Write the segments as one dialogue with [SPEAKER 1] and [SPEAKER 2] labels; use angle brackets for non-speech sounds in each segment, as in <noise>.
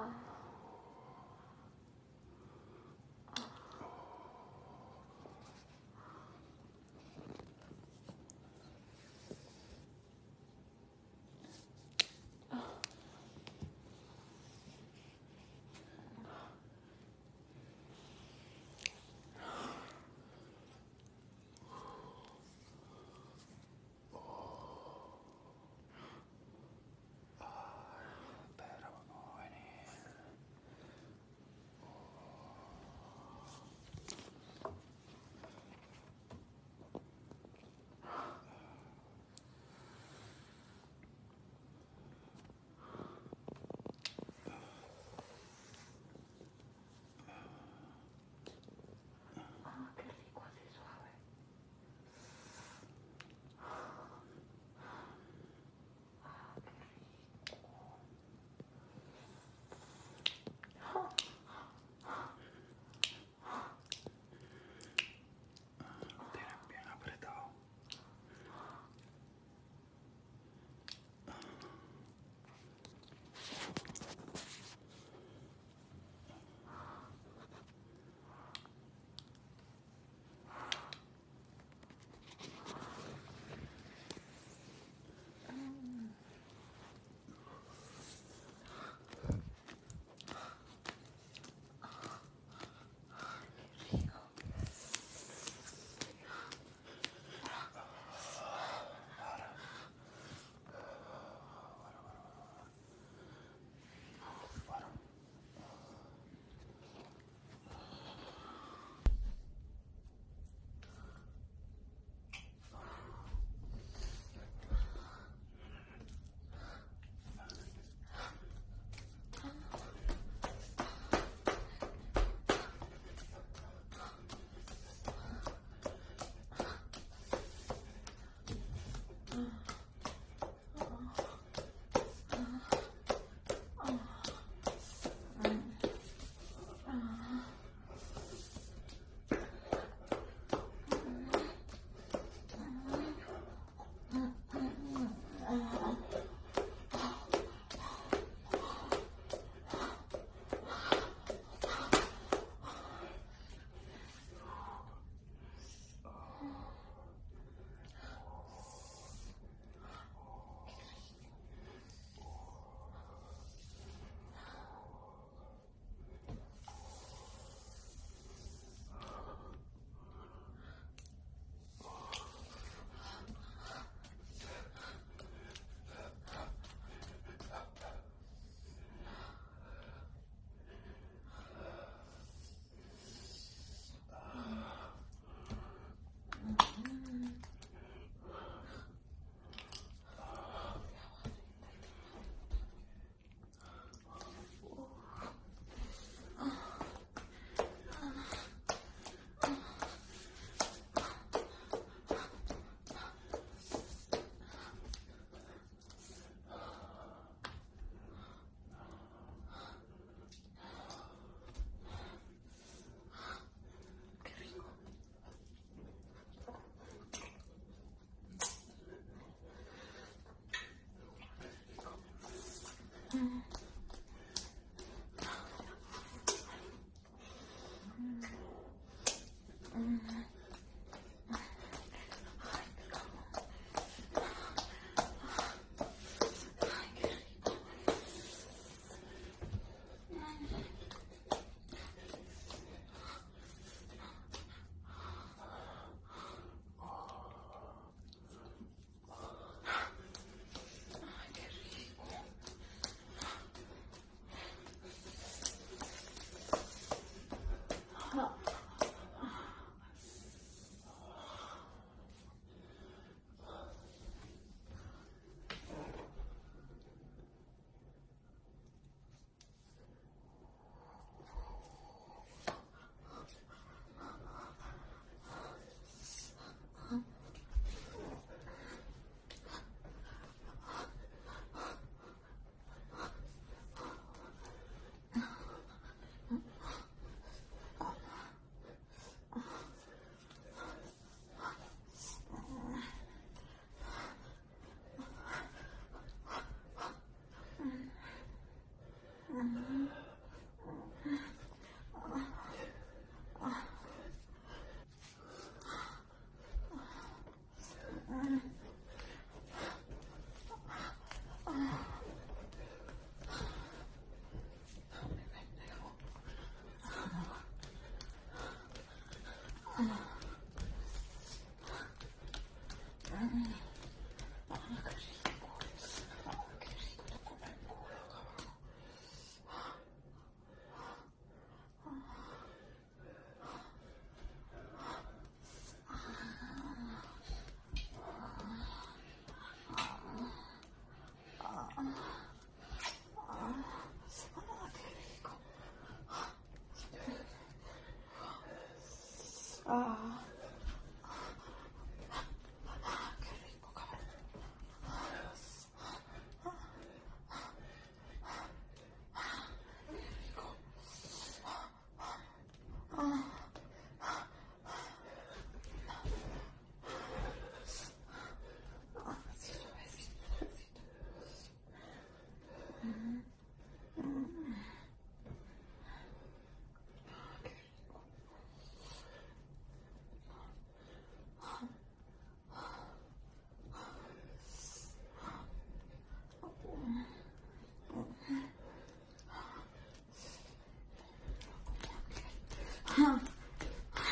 [SPEAKER 1] 아.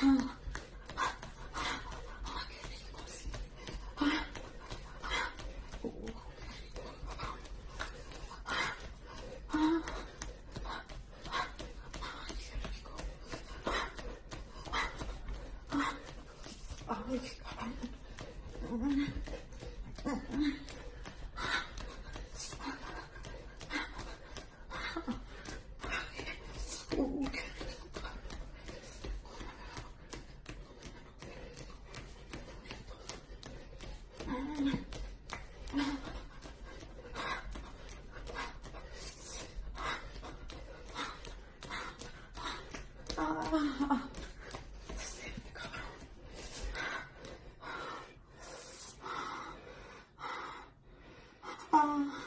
[SPEAKER 2] Hmm. <sighs> <sighs> Oh.